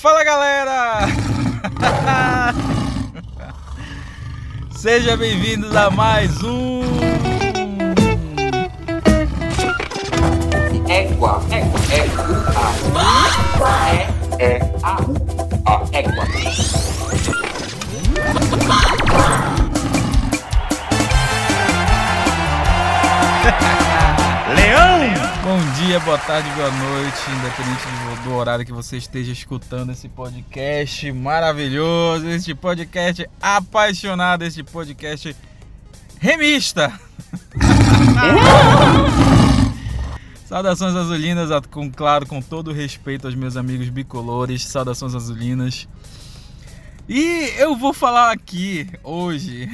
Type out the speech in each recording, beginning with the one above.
Fala galera! Seja bem-vindos a mais um. Égua, égua, égua, é, é, a, a, égua. Leão! Bom dia, boa tarde, boa noite, independente do, horário que você esteja escutando esse podcast maravilhoso, este podcast apaixonado, este podcast remista. Saudações azulinas, com claro, com todo respeito aos meus amigos bicolores, saudações azulinas. E eu vou falar aqui hoje,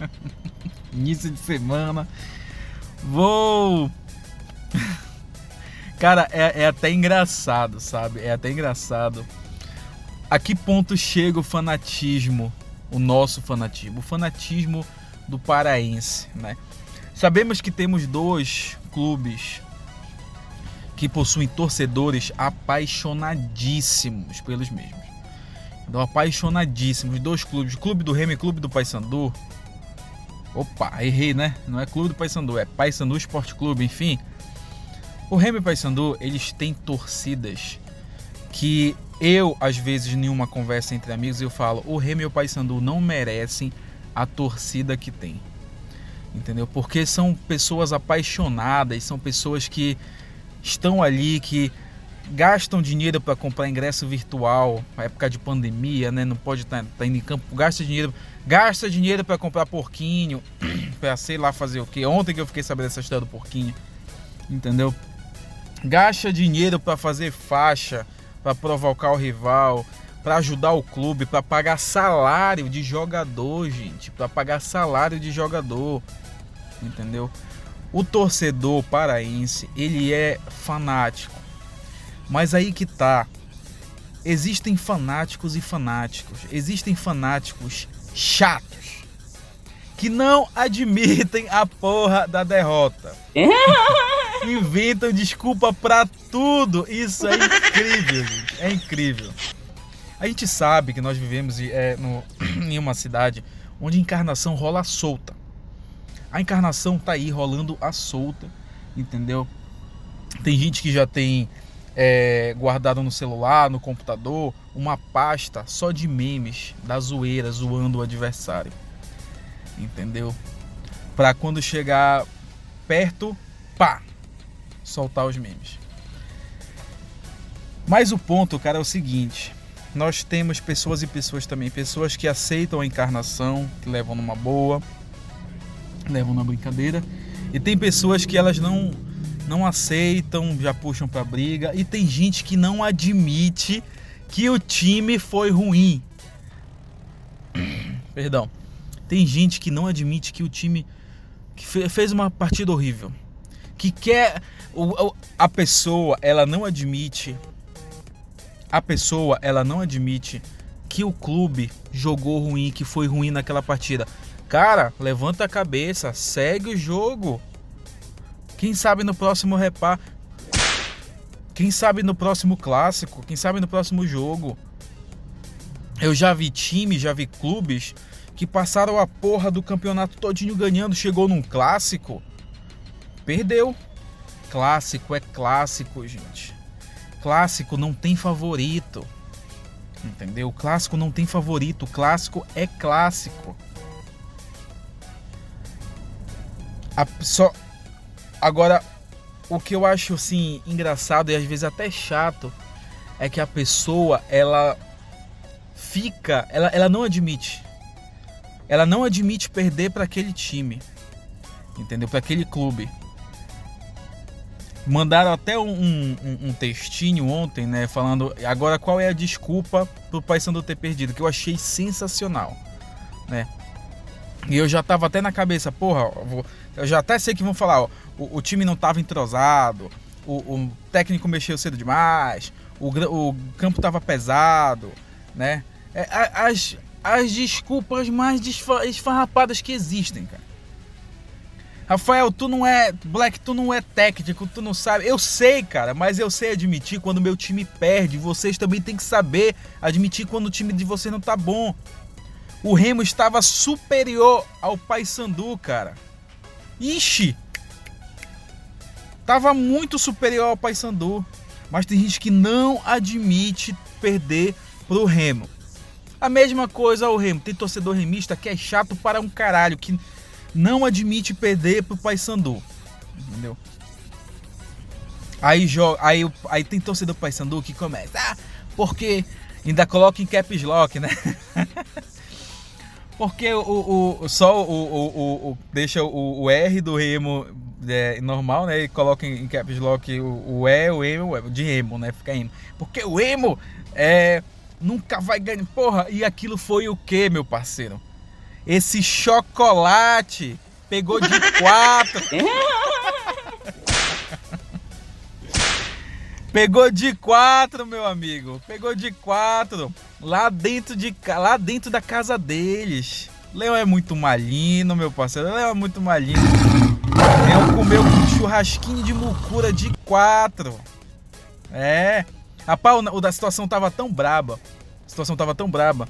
início de semana, vou. Cara, é, é até engraçado, sabe? É até engraçado. A que ponto chega o fanatismo, o nosso fanatismo, o fanatismo do paraense, né? Sabemos que temos dois clubes que possuem torcedores apaixonadíssimos pelos mesmos. Então, apaixonadíssimos. Dois clubes, Clube do Remo e Clube do Paysandu. Opa, errei, né? Não é Clube do Paysandu, é Paysandu Esporte Clube, enfim. O Remo e Paysandu, eles têm torcidas que eu, às vezes, em uma conversa entre amigos, eu falo, o Remo e o Paysandu não merecem a torcida que tem entendeu? Porque são pessoas apaixonadas, são pessoas que estão ali, que gastam dinheiro para comprar ingresso virtual, na época de pandemia, né? Não pode estar tá, tá indo em campo, gasta dinheiro, gasta dinheiro para comprar porquinho, para sei lá fazer o que. Ontem que eu fiquei sabendo essa história do porquinho, entendeu? Gasta dinheiro para fazer faixa, para provocar o rival, para ajudar o clube, para pagar salário de jogador, gente, para pagar salário de jogador, entendeu? O torcedor paraense, ele é fanático. Mas aí que tá. Existem fanáticos e fanáticos. Existem fanáticos chatos que não admitem a porra da derrota. Inventam desculpa para tudo. Isso é incrível, gente. É incrível. A gente sabe que nós vivemos é, no, em uma cidade onde a encarnação rola solta. A encarnação tá aí rolando a solta, entendeu? Tem gente que já tem é, guardado no celular, no computador, uma pasta só de memes da zoeira, zoando o adversário. Entendeu? Para quando chegar perto, pá, soltar os memes. Mas o ponto, cara, é o seguinte: nós temos pessoas e pessoas também, pessoas que aceitam a encarnação, que levam numa boa, levam na brincadeira, e tem pessoas que elas não não aceitam, já puxam para briga, e tem gente que não admite que o time foi ruim. Perdão. Tem gente que não admite que o time que fez uma partida horrível. Que quer a pessoa, ela não admite a pessoa ela não admite que o clube jogou ruim, que foi ruim naquela partida. Cara, levanta a cabeça, segue o jogo. Quem sabe no próximo repar. Quem sabe no próximo clássico, quem sabe no próximo jogo. Eu já vi times, já vi clubes que passaram a porra do campeonato todinho ganhando, chegou num clássico, perdeu. Clássico é clássico, gente. Clássico não tem favorito. Entendeu? Clássico não tem favorito. Clássico é clássico. A, só agora o que eu acho assim engraçado e às vezes até chato é que a pessoa ela fica, ela, ela não admite. Ela não admite perder para aquele time. Entendeu? Para aquele clube. Mandaram até um, um, um, textinho ontem, né? Falando agora qual é a desculpa pro Paysandu ter perdido, que eu achei sensacional, né? E eu já tava até na cabeça, porra, eu já até sei que vão falar, ó, o, o time não tava entrosado, o, o, técnico mexeu cedo demais, o, o campo tava pesado, né? É, as, as desculpas mais esfarrapadas que existem, cara. Rafael, tu não é. Black, tu não é técnico, tu não sabe. Eu sei, cara, mas eu sei admitir quando meu time perde. Vocês também têm que saber admitir quando o time de você não tá bom. O Remo estava superior ao Paysandu, cara. Ixi! Tava muito superior ao Paysandu. Mas tem gente que não admite perder pro Remo. A mesma coisa ao Remo. Tem torcedor remista que é chato para um caralho, que não admite perder pro Paysandu. Entendeu? Aí, joga, aí, aí tem torcedor Paysandu que começa, ah, porque ainda coloca em caps lock, né? porque o, o, só o, o, o deixa o, o, R do Remo é, normal, né? E coloca em, caps lock o, o E, o Emo, de Remo, né? Fica Emo. Porque o Emo é, nunca vai ganhar. Porra, e aquilo foi o que, meu parceiro? Esse chocolate pegou de quatro. Pegou de quatro, meu amigo. Pegou de quatro. Lá dentro, de, lá dentro da casa deles. Leão é muito malino, meu parceiro. Leão é muito malino. Leão comeu um churrasquinho de mucura de quatro. É. Rapaz, o, da situação tava tão braba. A situação tava tão braba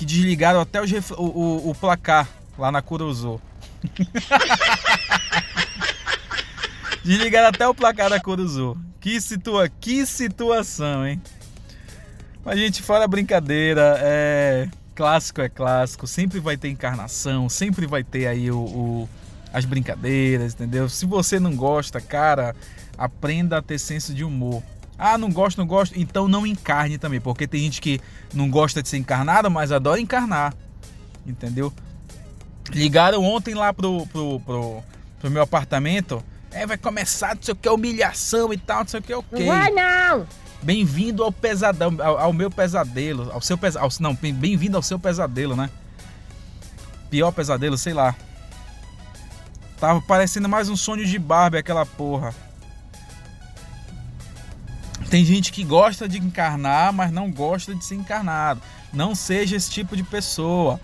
que desligaram até os, o, o, o placar lá na Curuzu. desligaram até o placar da Curuzu. Que, situa que situação, hein? Mas, gente, fora brincadeira, é... clássico é clássico, sempre vai ter encarnação, sempre vai ter aí o, o, as brincadeiras, entendeu? Se você não gosta, cara, aprenda a ter senso de humor. Ah, não gosto, não gosto. Então não encarne também, porque tem gente que não gosta de ser encarnada, mas adora encarnar. Entendeu? Ligaram ontem lá pro, pro, pro, pro meu apartamento. É, vai começar, não sei o que, humilhação e tal, não sei o que, ok. Não vai não! Bem-vindo ao pesadão, ao, ao, meu pesadelo, ao seu pesadelo, não, bem-vindo ao seu pesadelo, né? Pior pesadelo, sei lá. Tava parecendo mais um sonho de Barbie aquela porra. Tem gente que gosta de encarnar, mas não gosta de ser encarnado. Não seja esse tipo de pessoa.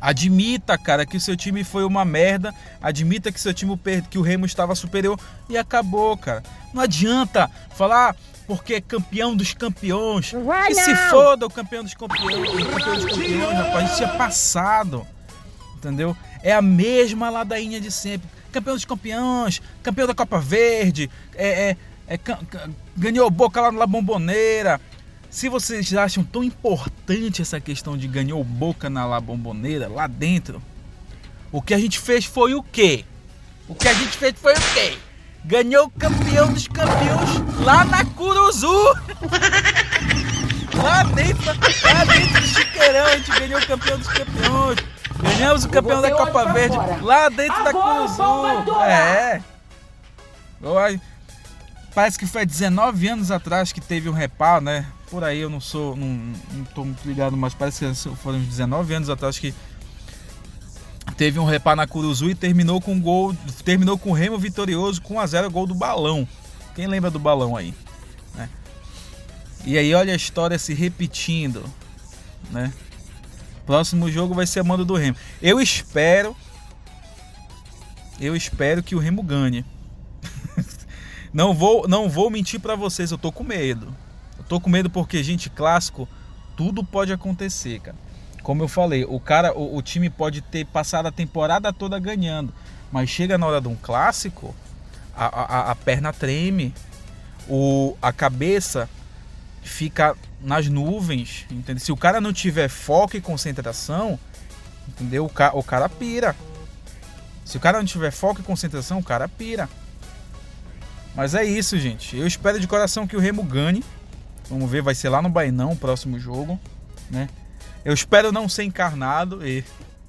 Admita, cara, que o seu time foi uma merda. Admita que seu time que o Remo estava superior e acabou, cara. Não adianta falar porque é campeão dos campeões. Vai que se foda o campeão dos campeões, o campeão dos campeões, rapaz. Isso é passado. Entendeu? É a mesma ladainha de sempre. Campeão dos campeões, campeão da Copa Verde, é, é é, ganhou boca lá na bomboneira. Se vocês acham tão importante essa questão de ganhou boca na La Bomboneira, lá dentro, o que a gente fez foi o quê? O que a gente fez foi o quê? Ganhou o campeão dos campeões lá na Curuzu! lá dentro, lá dentro do Chiqueirão, a gente ganhou o campeão dos campeões. Ganhamos o campeão da Copa Verde lá dentro da Curuzu. É. Parece que foi 19 anos atrás que teve um reparo, né? Por aí eu não sou, não, não tô muito ligado, mas parece que foram 19 anos atrás que teve um reparo na Curuzu e terminou com gol, terminou com o Remo vitorioso com 1 a 0 gol do Balão. Quem lembra do Balão aí, né? E aí olha a história se repetindo, né? Próximo jogo vai ser a mando do Remo. Eu espero eu espero que o Remo ganhe. Não vou, não vou mentir para vocês, eu tô com medo. Eu tô com medo porque, gente, clássico, tudo pode acontecer, cara. Como eu falei, o cara, o, o time pode ter passado a temporada toda ganhando, mas chega na hora de um clássico, a, a, a perna treme, o, a cabeça fica nas nuvens, entendeu? Se o cara não tiver foco e concentração, entendeu? O, ca, o cara pira. Se o cara não tiver foco e concentração, o cara pira. Mas é isso, gente. Eu espero de coração que o Remo ganhe. Vamos ver, vai ser lá no Bainão o próximo jogo, né? Eu espero não ser encarnado e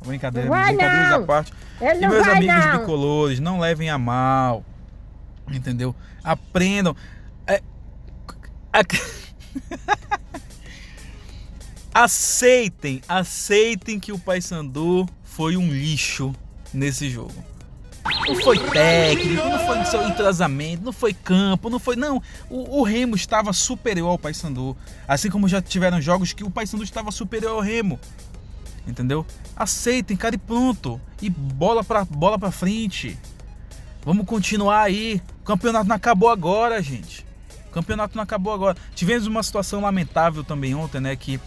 brincadeira, brincadeiras não. à parte. E meus amigos não. bicolores, não levem a mal. Entendeu? Aprendam. É... aceitem, aceitem que o Paysandu foi um lixo nesse jogo. Não foi técnico, não foi seu entrosamento, não foi campo, não foi. Não, o, o Remo estava superior ao Paysandu. Assim como já tiveram jogos que o Paysandu estava superior ao Remo. Entendeu? Aceitem, cara, e pronto. E bola pra, bola pra frente. Vamos continuar aí. O campeonato não acabou agora, gente. O campeonato não acabou agora. Tivemos uma situação lamentável também ontem, né? Que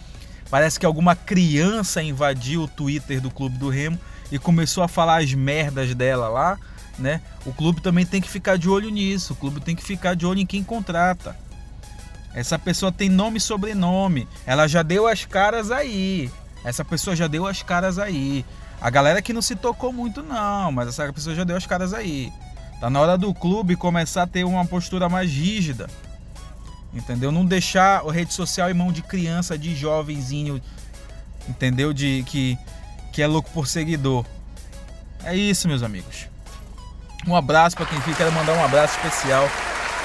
parece que alguma criança invadiu o Twitter do Clube do Remo e começou a falar as merdas dela lá, né? O clube também tem que ficar de olho nisso. O clube tem que ficar de olho em quem contrata. Essa pessoa tem nome e sobrenome. Ela já deu as caras aí. Essa pessoa já deu as caras aí. A galera que não se tocou muito, não, mas essa pessoa já deu as caras aí. Tá na hora do clube começar a ter uma postura mais rígida. Entendeu? Não deixar a rede social em mão de criança, de jovenzinho, entendeu? De que, que é louco por seguidor. É isso, meus amigos. Um abraço para quem fica. Quero mandar um abraço especial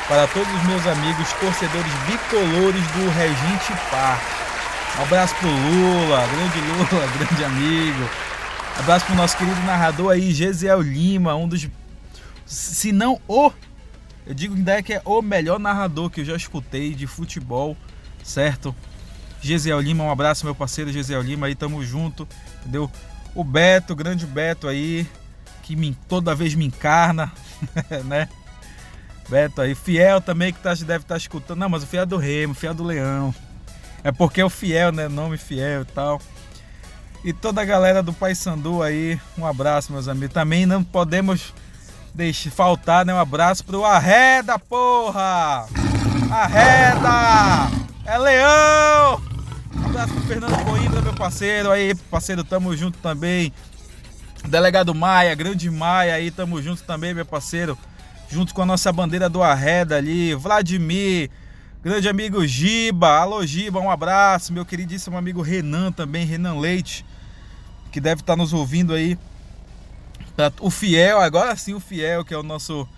para todos os meus amigos torcedores bicolores do Regente Park. Um abraço pro Lula, grande Lula, grande amigo. Um abraço pro nosso querido narrador aí, Gesiel Lima, um dos se não o, eu digo ainda é que é o melhor narrador que eu já escutei de futebol, certo? Gesiel Lima, um abraço meu parceiro Gesiel Lima aí, tamo junto, entendeu? O Beto, grande Beto aí, que me, toda vez me encarna, né? Beto aí, Fiel também que tá, deve estar tá escutando, não, mas o Fiel é do Remo, Fiel é do Leão, é porque é o Fiel, né? Nome Fiel e tal. E toda a galera do Paysandu aí, um abraço, meus amigos. Também não podemos deixe faltar né, um abraço pro Arreda, porra! Arreda! É leão! Abraço pro Fernando Coimbra, meu parceiro aí, parceiro, tamo junto também. Delegado Maia, grande Maia aí, tamo junto também, meu parceiro. Junto com a nossa bandeira do Arreda ali, Vladimir, grande amigo Giba, alô Giba, um abraço, meu queridíssimo amigo Renan também, Renan Leite, que deve estar nos ouvindo aí. O Fiel, agora sim o Fiel, que é o nosso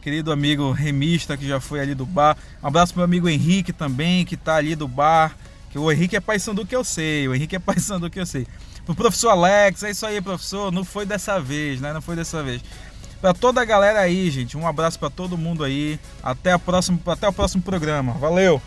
querido amigo remista que já foi ali do bar. Um abraço pro meu amigo Henrique também, que tá ali do bar. O Henrique é paisando que eu sei, o Henrique é paisando que eu sei. Pro professor Alex, é isso aí, professor. Não foi dessa vez, né? Não foi dessa vez. Para toda a galera aí, gente, um abraço para todo mundo aí. Até a próxima, até o próximo programa. Valeu.